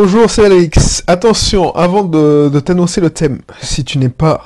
Bonjour, c'est Alex. Attention, avant de, t'annoncer le thème, si tu n'es pas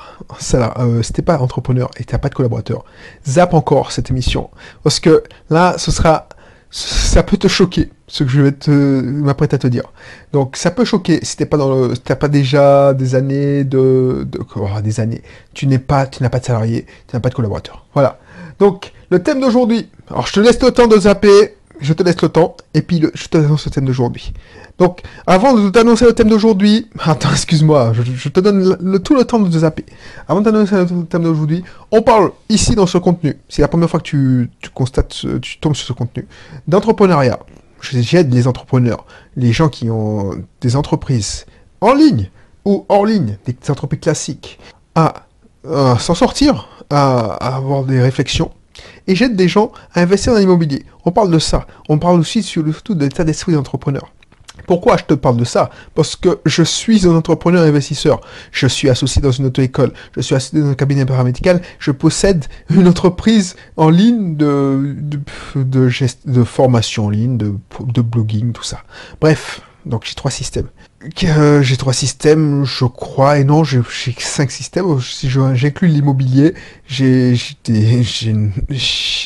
euh, pas entrepreneur et t'as pas de collaborateur, zappe encore cette émission. Parce que là, ce sera, ça peut te choquer, ce que je vais te, m'apprêter à te dire. Donc, ça peut choquer si t'es pas dans le, si t'as pas déjà des années de, de oh, des années. Tu n'es pas, tu n'as pas de salarié, tu n'as pas de collaborateur. Voilà. Donc, le thème d'aujourd'hui. Alors, je te laisse le temps de zapper je te laisse le temps, et puis je te annonce le thème d'aujourd'hui. Donc, avant de t'annoncer le thème d'aujourd'hui, attends, excuse-moi, je, te donne tout le temps de te zapper. Avant de t'annoncer le thème d'aujourd'hui, on parle ici dans ce contenu, c'est la première fois que tu, tu constates, tu tombes sur ce contenu, d'entrepreneuriat. J'aide les entrepreneurs, les gens qui ont des entreprises en ligne ou hors ligne, des entreprises classiques, à, s'en sortir, à avoir des réflexions et j'aide des gens à investir dans l'immobilier. On parle de ça. On parle aussi surtout de l'état d'esprit d'entrepreneur. Pourquoi je te parle de ça? Parce que je suis un entrepreneur investisseur. Je suis associé dans une auto-école. Je suis associé dans un cabinet paramédical. Je possède une entreprise en ligne de, formation en ligne, de blogging, tout ça. Bref, donc j'ai trois systèmes. Euh, j'ai trois systèmes, je crois, et non, j'ai cinq systèmes. Si j'inclus l'immobilier, j'ai des,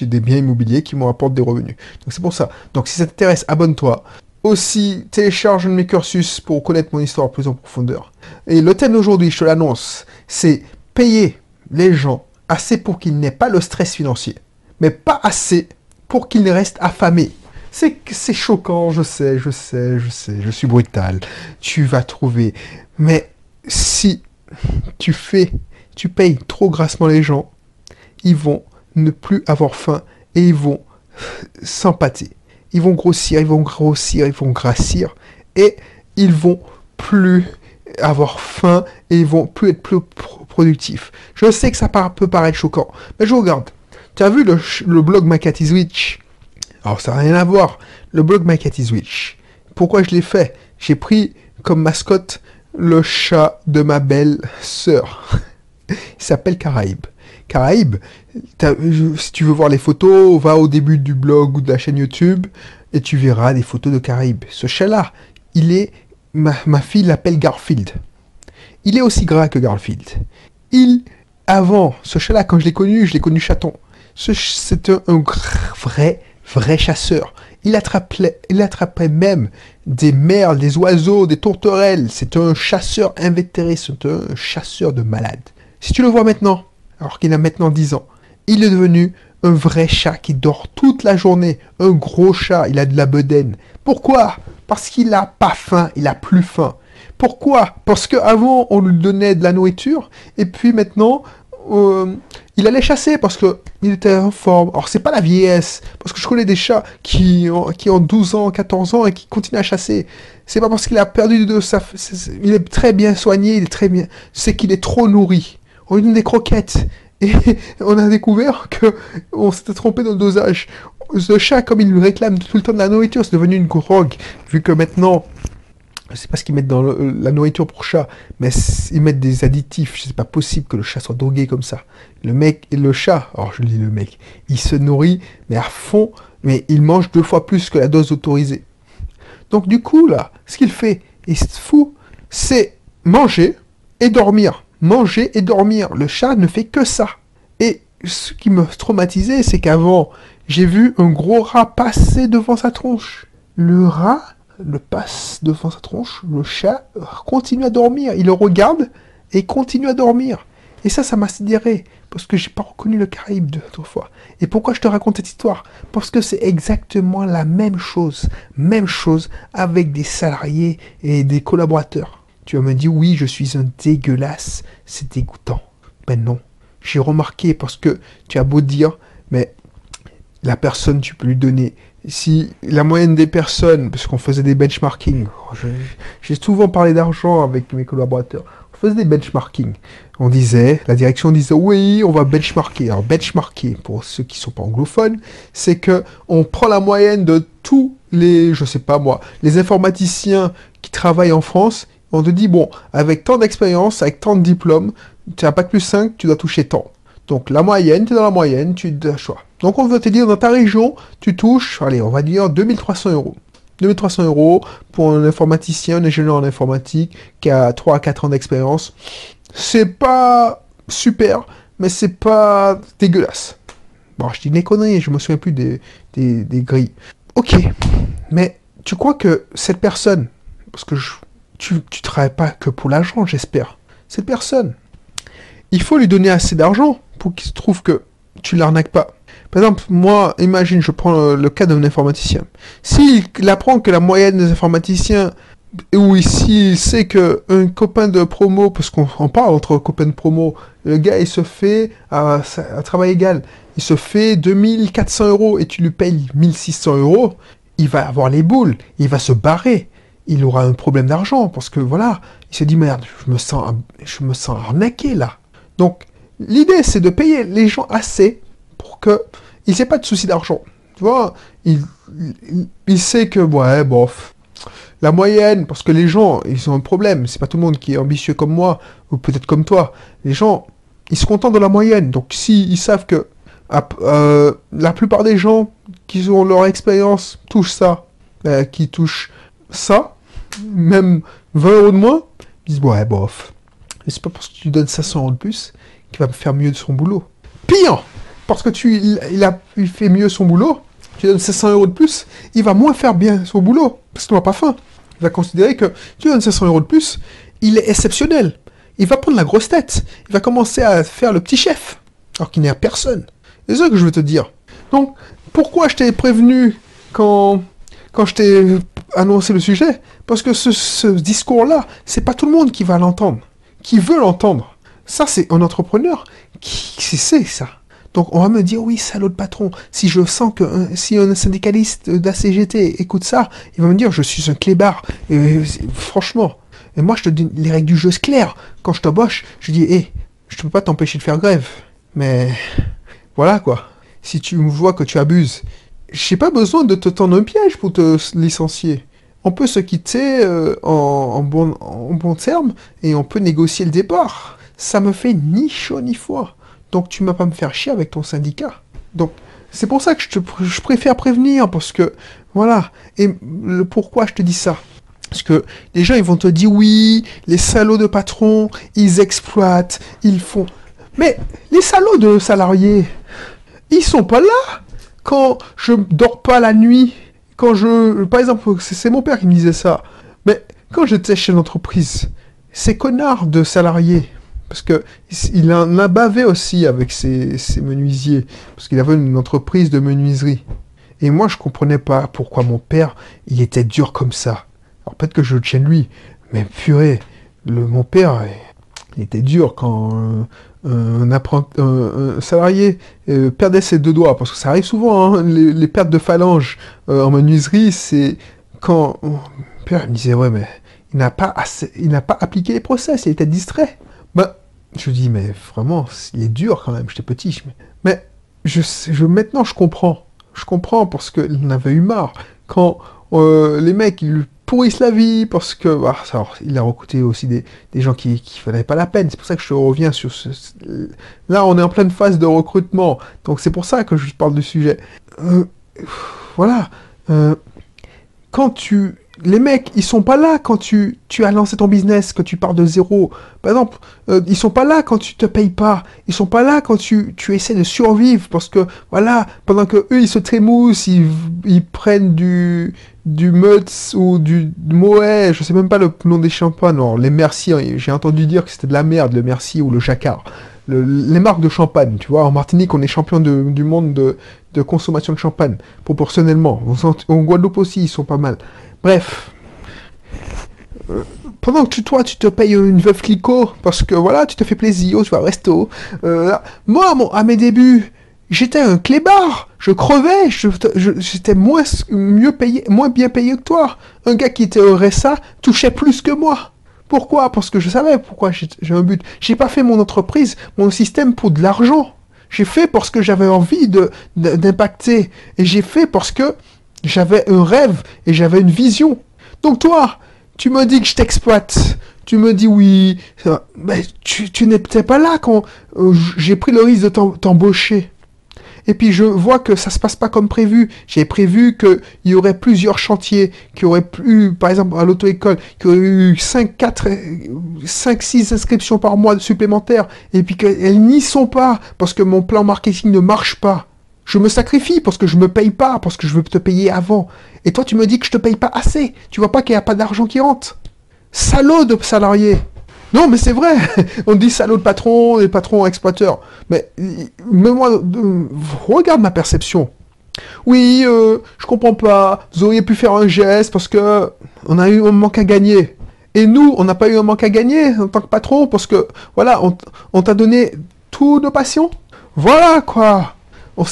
des biens immobiliers qui me rapportent des revenus. Donc c'est pour ça. Donc si ça t'intéresse, abonne-toi. Aussi, télécharge mes cursus pour connaître mon histoire plus en profondeur. Et le thème d'aujourd'hui, je te l'annonce, c'est payer les gens assez pour qu'ils n'aient pas le stress financier, mais pas assez pour qu'ils restent affamés. C'est, choquant, je sais, je sais, je sais, je suis brutal. Tu vas trouver. Mais si tu fais, tu payes trop grassement les gens, ils vont ne plus avoir faim et ils vont s'empâter. Ils vont grossir, ils vont grossir, ils vont grassir et ils vont plus avoir faim et ils vont plus être plus productifs. Je sais que ça peut paraître choquant, mais je regarde. Tu as vu le, blog Macati Switch alors ça n'a rien à voir. Le blog My Cat is Witch. Pourquoi je l'ai fait? J'ai pris comme mascotte le chat de ma belle sœur. Il s'appelle Caraïbe. Caraïbe, si tu veux voir les photos, va au début du blog ou de la chaîne YouTube et tu verras des photos de Caraïbe. Ce chat-là, il est, ma, fille l'appelle Garfield. Il est aussi gras que Garfield. Il, avant, ce chat-là, quand je l'ai connu, je l'ai connu chaton. Un, un vrai vrai chasseur. Il attrapait, même des merles, des oiseaux, des tourterelles. C'est un chasseur invétéré, c'est un chasseur de malades. Si tu le vois maintenant, alors qu'il a maintenant 10 ans, il est devenu un vrai chat qui dort toute la journée. Un gros chat, il a de la bedaine. Pourquoi? Parce qu'il n'a pas faim, il a plus faim. Pourquoi? Parce qu'avant, on lui donnait de la nourriture, et puis maintenant, euh, il allait chasser parce que il était en forme. Alors c'est pas la vieillesse, parce que je connais des chats qui ont, qui ont 12 ans, 14 ans et qui continuent à chasser. C'est pas parce qu'il a perdu de sa... Il est très bien soigné, il est très bien... C'est qu'il est trop nourri. On lui donne des croquettes. Et on a découvert que on s'était trompé dans le dosage. Ce chat, comme il lui réclame tout le temps de la nourriture, c'est devenu une drogue. Vu que maintenant, je sais pas ce qu'ils mettent dans la nourriture pour chat, mais ils mettent des additifs. C'est pas possible que le chat soit drogué comme ça. Le mec le chat, alors je dis le mec, il se nourrit, mais à fond, mais il mange deux fois plus que la dose autorisée. Donc du coup, là, ce qu'il fait, il se fout, c'est manger et dormir. Manger et dormir. Le chat ne fait que ça. Et ce qui me traumatisait, c'est qu'avant, j'ai vu un gros rat passer devant sa tronche. Le rat le passe devant sa tronche, le chat continue à dormir. Il le regarde et continue à dormir. Et ça, ça m'a sidéré, parce que j'ai pas reconnu le Caraïbe de l'autre fois. Et pourquoi je te raconte cette histoire? Parce que c'est exactement la même chose, même chose avec des salariés et des collaborateurs. Tu vas me dire, oui, je suis un dégueulasse, c'est dégoûtant. Ben non, j'ai remarqué parce que tu as beau dire, mais la personne, tu peux lui donner si la moyenne des personnes, parce qu'on faisait des benchmarking, j'ai souvent parlé d'argent avec mes collaborateurs, on faisait des benchmarking. On disait, la direction disait, oui, on va benchmarker. Alors, benchmarker, pour ceux qui sont pas anglophones, c'est que on prend la moyenne de tous les, je sais pas moi, les informaticiens qui travaillent en France. On te dit, bon, avec tant d'expérience, avec tant de diplômes, tu as pas plus 5, tu dois toucher tant. Donc la moyenne, tu es dans la moyenne, tu as choix. Donc on veut te dire, dans ta région, tu touches, allez, on va dire 2300 euros. 2300 euros pour un informaticien, un ingénieur en informatique qui a 3 à 4 ans d'expérience. C'est pas super, mais c'est pas dégueulasse. Bon, je dis des conneries, je me souviens plus des, des, grilles. Ok, mais tu crois que cette personne, parce que tu, tu travailles pas que pour l'argent, j'espère. Cette personne, il faut lui donner assez d'argent pour qu'il se trouve que tu l'arnaques pas. Par exemple, moi, imagine, je prends le, cas d'un informaticien. S'il apprend que la moyenne des informaticiens, ou ici, il sait qu'un copain de promo, parce qu'on parle entre copains de promo, le gars, il se fait, à, travail égal, il se fait 2400 euros et tu lui payes 1600 euros, il va avoir les boules, il va se barrer, il aura un problème d'argent, parce que voilà, il se dit merde, je me sens, je me sens arnaqué là. Donc, l'idée, c'est de payer les gens assez pour que il n'ait pas de souci d'argent. Tu vois, il, il, sait que, ouais, bof, la moyenne, parce que les gens, ils ont un problème. C'est pas tout le monde qui est ambitieux comme moi, ou peut-être comme toi. Les gens, ils se contentent de la moyenne. Donc, s'ils ils savent que euh, la plupart des gens qui ont leur expérience touchent ça, euh, qui touchent ça, même 20 euros de moins, ils disent, ouais, bof. Mais c'est pas parce que tu donnes 500 euros de plus qu'il va faire mieux de son boulot. Pire Parce que tu, il, a, il fait mieux son boulot, tu donnes 500 euros de plus, il va moins faire bien son boulot, parce qu'il n'a pas faim. Il va considérer que tu donnes 500 euros de plus, il est exceptionnel. Il va prendre la grosse tête. Il va commencer à faire le petit chef, alors qu'il n'y a personne. C'est ça que je veux te dire. Donc, pourquoi je t'ai prévenu quand, quand je t'ai annoncé le sujet? Parce que ce, ce discours-là, c'est pas tout le monde qui va l'entendre, qui veut l'entendre. Ça, c'est un entrepreneur qui sait ça. Donc on va me dire oui salaud de patron. Si je sens que si un syndicaliste de la CGT écoute ça, il va me dire je suis un clébard. Franchement. Et moi je te dis les règles du jeu claires. Quand je t'embauche, je dis hé, hey, je peux pas t'empêcher de faire grève. Mais voilà quoi. Si tu me vois que tu abuses, j'ai pas besoin de te tendre un piège pour te licencier. On peut se quitter euh, en, bon, en bon terme et on peut négocier le départ ça me fait ni chaud ni froid. Donc tu vas pas me faire chier avec ton syndicat. Donc c'est pour ça que je, te, préfère prévenir, parce que voilà. Et pourquoi je te dis ça? Parce que les gens ils vont te dire oui, les salauds de patrons, ils exploitent, ils font. Mais les salauds de salariés, ils sont pas là quand je dors pas la nuit. Quand je, par exemple, c'est mon père qui me disait ça. Mais quand j'étais chez l'entreprise, ces connards de salariés, parce que il en a bavé aussi avec ses, menuisiers, parce qu'il avait une entreprise de menuiserie. Et moi, je comprenais pas pourquoi mon père, il était dur comme ça. Alors peut-être que je le tiens lui, mais purée, le, mon père, il était dur quand un, un, salarié euh, perdait ses deux doigts, parce que ça arrive souvent, hein, les, pertes de phalanges euh, en menuiserie, c'est quand père me disait ouais mais il n'a pas il n'a pas appliqué les process, il était distrait. Bah, je dis, mais vraiment, il est dur quand même, j'étais petit. Mais je, je, maintenant, je comprends. Je comprends parce qu'il en avait eu marre. Quand euh, les mecs, ils lui pourrissent la vie, parce que, bah, il a recruté aussi des, gens qui ne valaient pas la peine. C'est pour ça que je reviens sur ce... Là, on est en pleine phase de recrutement. Donc, c'est pour ça que je parle du sujet. Euh, voilà. Euh, quand tu les mecs, ils sont pas là quand tu, as lancé ton business, que tu pars de zéro. Par exemple, euh, ils sont pas là quand tu te payes pas. Ils sont pas là quand tu, tu essaies de survivre parce que, voilà, pendant que eux, ils se trémoussent, ils prennent du, du Mutz ou du Moët, je sais même pas le nom des champagnes. Non, les Merci, j'ai entendu dire que c'était de la merde, le Merci ou le Jacquard. les marques de champagne, tu vois, en Martinique, on est champion du monde de, consommation de champagne, proportionnellement. En Guadeloupe aussi, ils sont pas mal. Bref. Euh, pendant que tu, toi, tu te payes une veuve clico, parce que voilà, tu te fais plaisir, tu vas au resto. Euh, moi, à mes débuts, j'étais un clébard. Je crevais, j'étais moins, mieux payé, moins bien payé que toi. Un gars qui était au RSA touchait plus que moi. Pourquoi? Parce que je savais pourquoi j'ai un but. J'ai pas fait mon entreprise, mon système pour de l'argent. J'ai fait parce que j'avais envie de d'impacter. Et j'ai fait parce que j'avais un rêve et j'avais une vision. Donc toi, tu me dis que je t'exploite. Tu me dis oui. Mais tu, tu n'étais pas là quand euh, j'ai pris le risque de t'embaucher. Et puis je vois que ça se passe pas comme prévu. J'ai prévu qu'il y aurait plusieurs chantiers, qu'il y aurait plus, par exemple, à l'auto-école, qu'il y aurait eu 5, 4, 5, 6 inscriptions par mois supplémentaires, et puis qu'elles n'y sont pas, parce que mon plan marketing ne marche pas. Je me sacrifie parce que je me paye pas, parce que je veux te payer avant. Et toi, tu me dis que je te paye pas assez. Tu vois pas qu'il n'y a pas d'argent qui rentre. Salaud de salarié. Non, mais c'est vrai. On dit salaud de patron et patron exploiteur. Mais, mais moi, regarde ma perception. Oui, euh, je comprends pas. Vous auriez pu faire un geste parce que on a eu un manque à gagner. Et nous, on n'a pas eu un manque à gagner en tant que patron parce que, voilà, on, t'a donné tous nos passions. Voilà, quoi. On,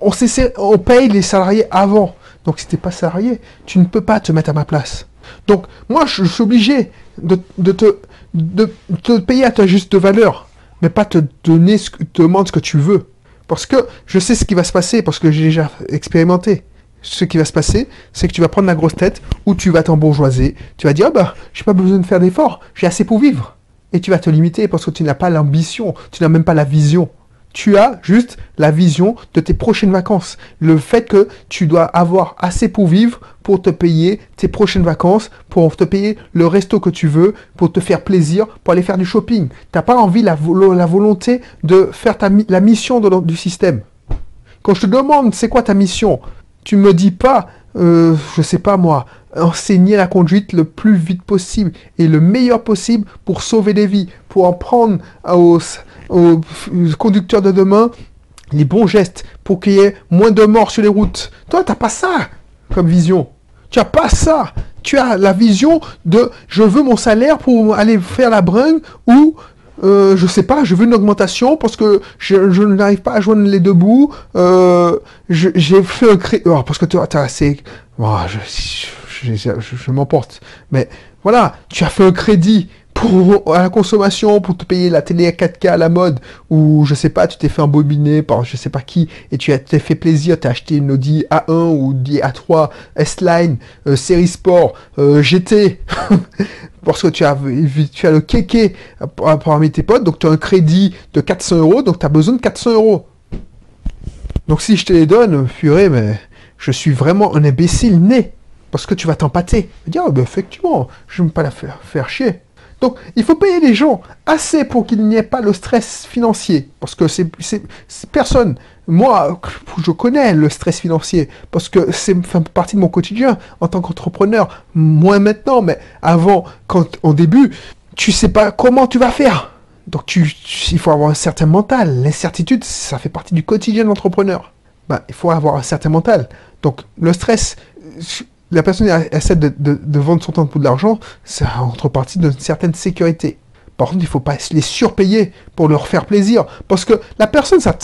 on, on paye les salariés avant. Donc, si t'es pas salarié, tu ne peux pas te mettre à ma place. Donc, moi, je, suis obligé de, te, de, te payer à ta juste valeur, mais pas te donner ce que, te demander ce que tu veux. Parce que je sais ce qui va se passer, parce que j'ai déjà expérimenté. Ce qui va se passer, c'est que tu vas prendre la grosse tête, ou tu vas t'embourgeoiser. Tu vas dire, oh bah, j'ai pas besoin de faire d'efforts, j'ai assez pour vivre. Et tu vas te limiter parce que tu n'as pas l'ambition, tu n'as même pas la vision tu as juste la vision de tes prochaines vacances. Le fait que tu dois avoir assez pour vivre, pour te payer tes prochaines vacances, pour te payer le resto que tu veux, pour te faire plaisir, pour aller faire du shopping. Tu n'as pas envie, la, volonté de faire la mission du système. Quand je te demande c'est quoi ta mission, tu me dis pas, euh, je sais pas moi, enseigner la conduite le plus vite possible et le meilleur possible pour sauver des vies, pour en prendre aux conducteurs de demain les bons gestes pour qu'il y ait moins de morts sur les routes. Toi, tu n'as pas ça comme vision. Tu n'as pas ça. Tu as la vision de je veux mon salaire pour aller faire la bringue ou euh, je sais pas, je veux une augmentation parce que je, n'arrive pas à joindre les deux bouts. Euh, j'ai fait un crédit. Oh, parce que tu as assez. Oh, je m'emporte. Mais voilà, tu as fait un crédit pour la consommation, pour te payer la télé à 4K à la mode, ou je sais pas, tu t'es fait embobiner par je sais pas qui, et tu t'es fait plaisir, t'as acheté une Audi A1 ou Audi A3, S-Line, euh, série sport, euh, GT, parce que tu as, tu as le kéké parmi tes potes, donc tu as un crédit de 400 euros, donc tu as besoin de 400 euros. Donc si je te les donne, purée, mais je suis vraiment un imbécile né. Parce que tu vas t'empâter. Dire, oh, ben, effectivement, je ne veux pas la faire, faire chier. Donc, il faut payer les gens assez pour qu'il n'y ait pas le stress financier. Parce que c'est personne. Moi, je connais le stress financier parce que c'est partie de mon quotidien en tant qu'entrepreneur. Moins maintenant, mais avant, quand au début, tu sais pas comment tu vas faire. Donc, il faut avoir un certain mental. L'incertitude, ça fait partie du quotidien de l'entrepreneur. Ben, il faut avoir un certain mental. Donc, le stress, la personne essaie de, vendre son temps pour de l'argent, c'est en contrepartie d'une certaine sécurité. Par contre, il ne faut pas les surpayer pour leur faire plaisir. Parce que la personne, ça,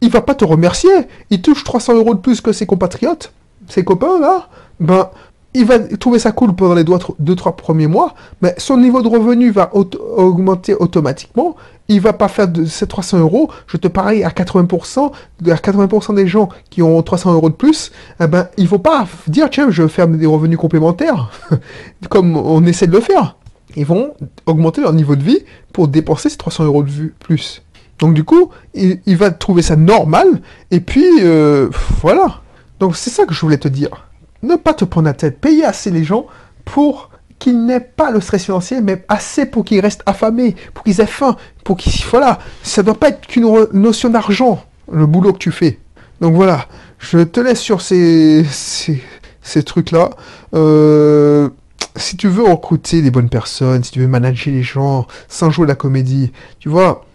il va pas te remercier. Il touche 300 euros de plus que ses compatriotes, ses copains, là. Ben, il va trouver ça cool pendant les 2-3 premiers mois, mais son niveau de revenu va augmenter automatiquement. Il va pas faire de ces 300 euros. Je te parie à 80%, à 80% des gens qui ont 300 euros de plus, eh ben, il faut pas dire, tiens, je faire des revenus complémentaires, comme on essaie de le faire. Ils vont augmenter leur niveau de vie pour dépenser ces 300 euros de plus. Donc du coup, il, va trouver ça normal, et puis, euh, voilà. Donc c'est ça que je voulais te dire ne pas te prendre la tête, payer assez les gens pour qu'ils n'aient pas le stress financier, mais assez pour qu'ils restent affamés, pour qu'ils aient faim, pour qu'ils... Voilà, ça ne doit pas être qu'une notion d'argent, le boulot que tu fais. Donc voilà, je te laisse sur ces, ces, trucs-là. Euh, si tu veux recruter des bonnes personnes, si tu veux manager les gens sans jouer la comédie, tu vois,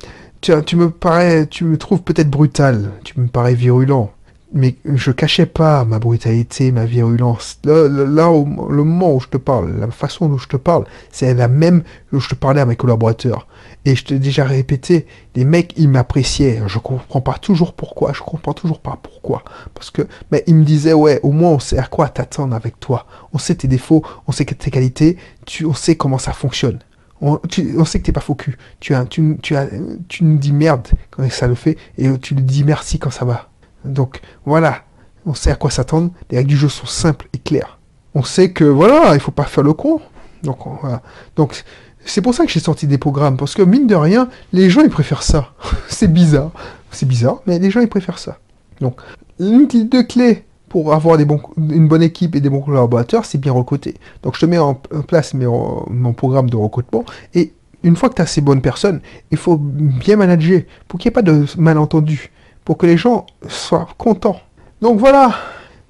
tu, tu me parais, tu me trouves peut-être brutal, tu me parais virulent mais je cachais pas ma brutalité, ma virulence. Là, là, le moment où je te parle, la façon dont je te parle, c'est la même que je te parlais à mes collaborateurs. Et je t'ai déjà répété, les mecs, ils m'appréciaient. Je comprends pas toujours pourquoi, je comprends toujours pas pourquoi. Parce que, mais ils me disaient, ouais, au moins on sait à quoi t'attendre avec toi. On sait tes défauts, on sait tes qualités, tu, on sait comment ça fonctionne. On, tu, on sait que t'es pas faux. Tu, as, tu, tu, as, tu nous dis merde quand ça le fait, et tu lui dis merci quand ça va. Donc voilà, on sait à quoi s'attendre. Les règles du jeu sont simples et claires. On sait que voilà, il faut pas faire le con. Donc voilà. Donc c'est pour ça que j'ai sorti des programmes parce que mine de rien, les gens ils préfèrent ça. c'est bizarre, c'est bizarre, mais les gens ils préfèrent ça. Donc, l'une des deux clés pour avoir une bonne équipe et des bons collaborateurs, c'est bien recruter. Donc, je te mets en place mon programme de recrutement et une fois que tu as ces bonnes personnes, il faut bien manager pour qu'il n'y ait pas de malentendus, pour que les gens soient contents. Donc voilà,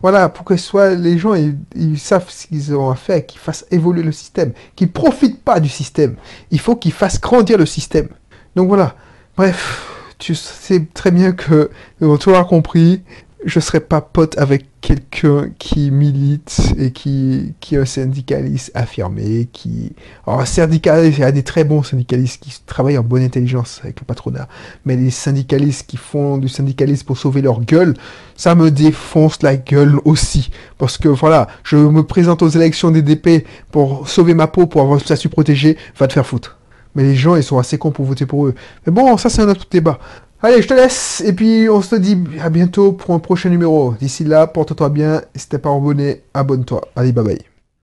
voilà, pour que soit les gens ils, savent ce qu'ils ont à faire, qu'ils fassent évoluer le système, qu'ils profitent pas du système. Il faut qu'ils fassent grandir le système. Donc voilà. Bref, tu sais très bien que tu l'as compris je serais pas pote avec quelqu'un qui milite et qui, qui est un syndicaliste affirmé, qui... Alors, syndicaliste, il y a des très bons syndicalistes qui travaillent en bonne intelligence avec le patronat, mais les syndicalistes qui font du syndicalisme pour sauver leur gueule, ça me défonce la gueule aussi. Parce que, voilà, je me présente aux élections des DP pour sauver ma peau, pour avoir un statut protégé, va te faire foutre. Mais les gens, ils sont assez cons pour voter pour eux. Mais bon, ça c'est un autre débat. Allez, je te laisse. Et puis, on se dit à bientôt pour un prochain numéro. D'ici là, porte-toi bien. Si t'es pas abonné, abonne-toi. Allez, bye bye.